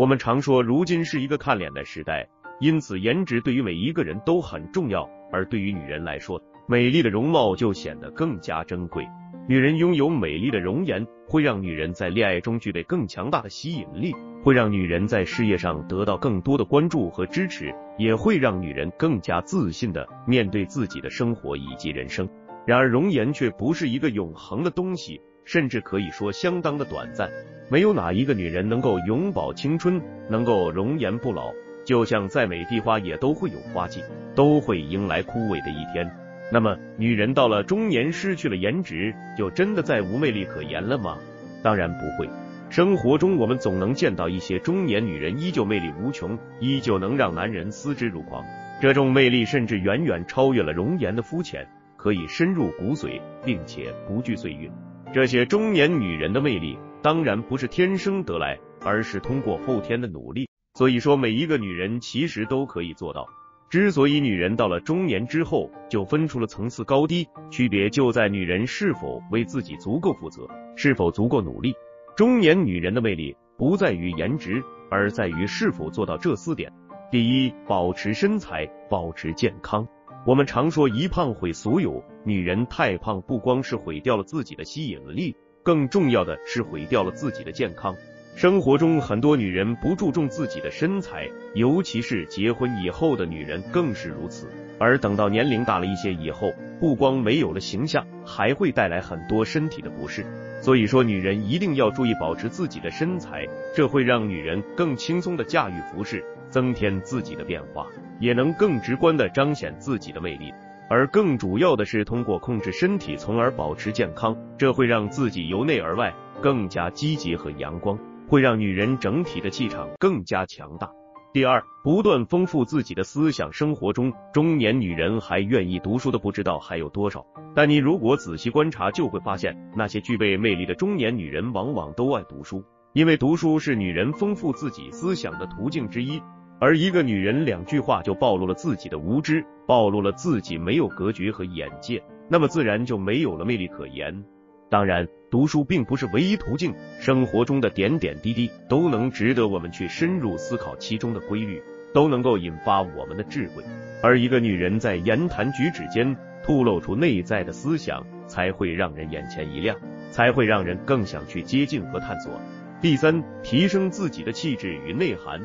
我们常说，如今是一个看脸的时代，因此颜值对于每一个人都很重要。而对于女人来说，美丽的容貌就显得更加珍贵。女人拥有美丽的容颜，会让女人在恋爱中具备更强大的吸引力，会让女人在事业上得到更多的关注和支持，也会让女人更加自信的面对自己的生活以及人生。然而，容颜却不是一个永恒的东西，甚至可以说相当的短暂。没有哪一个女人能够永葆青春，能够容颜不老。就像再美的花也都会有花季，都会迎来枯萎的一天。那么，女人到了中年失去了颜值，就真的再无魅力可言了吗？当然不会。生活中我们总能见到一些中年女人依旧魅力无穷，依旧能让男人思之如狂。这种魅力甚至远远超越了容颜的肤浅，可以深入骨髓，并且不惧岁月。这些中年女人的魅力，当然不是天生得来，而是通过后天的努力。所以说，每一个女人其实都可以做到。之所以女人到了中年之后就分出了层次高低，区别就在女人是否为自己足够负责，是否足够努力。中年女人的魅力不在于颜值，而在于是否做到这四点。第一，保持身材，保持健康。我们常说一胖毁所有，女人太胖不光是毁掉了自己的吸引力，更重要的是毁掉了自己的健康。生活中很多女人不注重自己的身材，尤其是结婚以后的女人更是如此。而等到年龄大了一些以后，不光没有了形象，还会带来很多身体的不适。所以说，女人一定要注意保持自己的身材，这会让女人更轻松的驾驭服饰，增添自己的变化，也能更直观的彰显自己的魅力。而更主要的是通过控制身体，从而保持健康，这会让自己由内而外更加积极和阳光。会让女人整体的气场更加强大。第二，不断丰富自己的思想。生活中，中年女人还愿意读书的不知道还有多少。但你如果仔细观察，就会发现那些具备魅力的中年女人，往往都爱读书，因为读书是女人丰富自己思想的途径之一。而一个女人两句话就暴露了自己的无知，暴露了自己没有格局和眼界，那么自然就没有了魅力可言。当然，读书并不是唯一途径，生活中的点点滴滴都能值得我们去深入思考其中的规律，都能够引发我们的智慧。而一个女人在言谈举止间吐露出内在的思想，才会让人眼前一亮，才会让人更想去接近和探索。第三，提升自己的气质与内涵。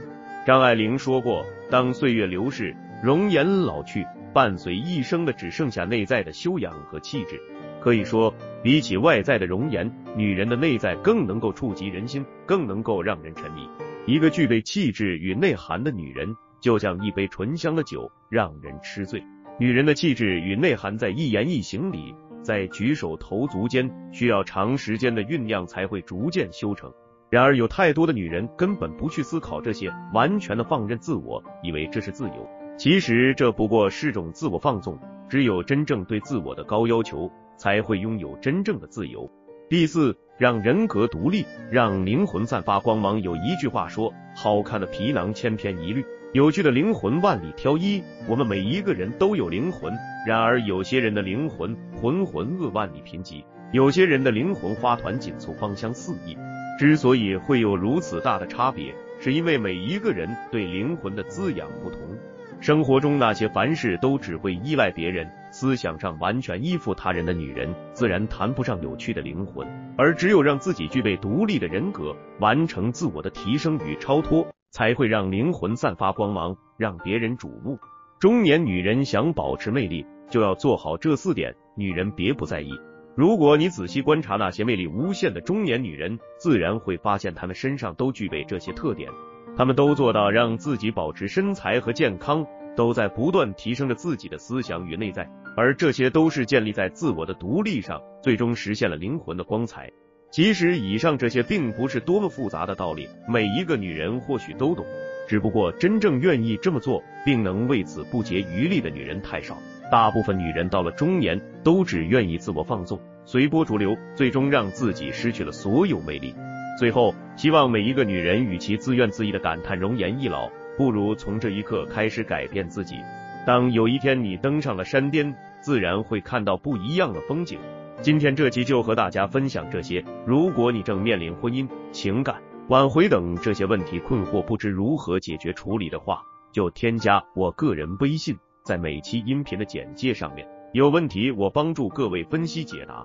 张爱玲说过，当岁月流逝，容颜老去，伴随一生的只剩下内在的修养和气质。可以说，比起外在的容颜，女人的内在更能够触及人心，更能够让人沉迷。一个具备气质与内涵的女人，就像一杯醇香的酒，让人痴醉。女人的气质与内涵，在一言一行里，在举手投足间，需要长时间的酝酿才会逐渐修成。然而，有太多的女人根本不去思考这些，完全的放任自我，以为这是自由。其实，这不过是种自我放纵。只有真正对自我的高要求。才会拥有真正的自由。第四，让人格独立，让灵魂散发光芒。有一句话说：“好看的皮囊千篇一律，有趣的灵魂万里挑一。”我们每一个人都有灵魂，然而有些人的灵魂浑浑噩万里贫瘠，有些人的灵魂花团锦簇芳香四溢。之所以会有如此大的差别，是因为每一个人对灵魂的滋养不同。生活中那些凡事都只会依赖别人。思想上完全依附他人的女人，自然谈不上有趣的灵魂。而只有让自己具备独立的人格，完成自我的提升与超脱，才会让灵魂散发光芒，让别人瞩目。中年女人想保持魅力，就要做好这四点。女人别不在意。如果你仔细观察那些魅力无限的中年女人，自然会发现她们身上都具备这些特点。她们都做到让自己保持身材和健康。都在不断提升着自己的思想与内在，而这些都是建立在自我的独立上，最终实现了灵魂的光彩。其实以上这些并不是多么复杂的道理，每一个女人或许都懂，只不过真正愿意这么做，并能为此不竭余力的女人太少。大部分女人到了中年，都只愿意自我放纵，随波逐流，最终让自己失去了所有魅力。最后，希望每一个女人与其自怨自艾的感叹容颜易老。不如从这一刻开始改变自己。当有一天你登上了山巅，自然会看到不一样的风景。今天这期就和大家分享这些。如果你正面临婚姻、情感、挽回等这些问题困惑不知如何解决处理的话，就添加我个人微信，在每期音频的简介上面有问题，我帮助各位分析解答。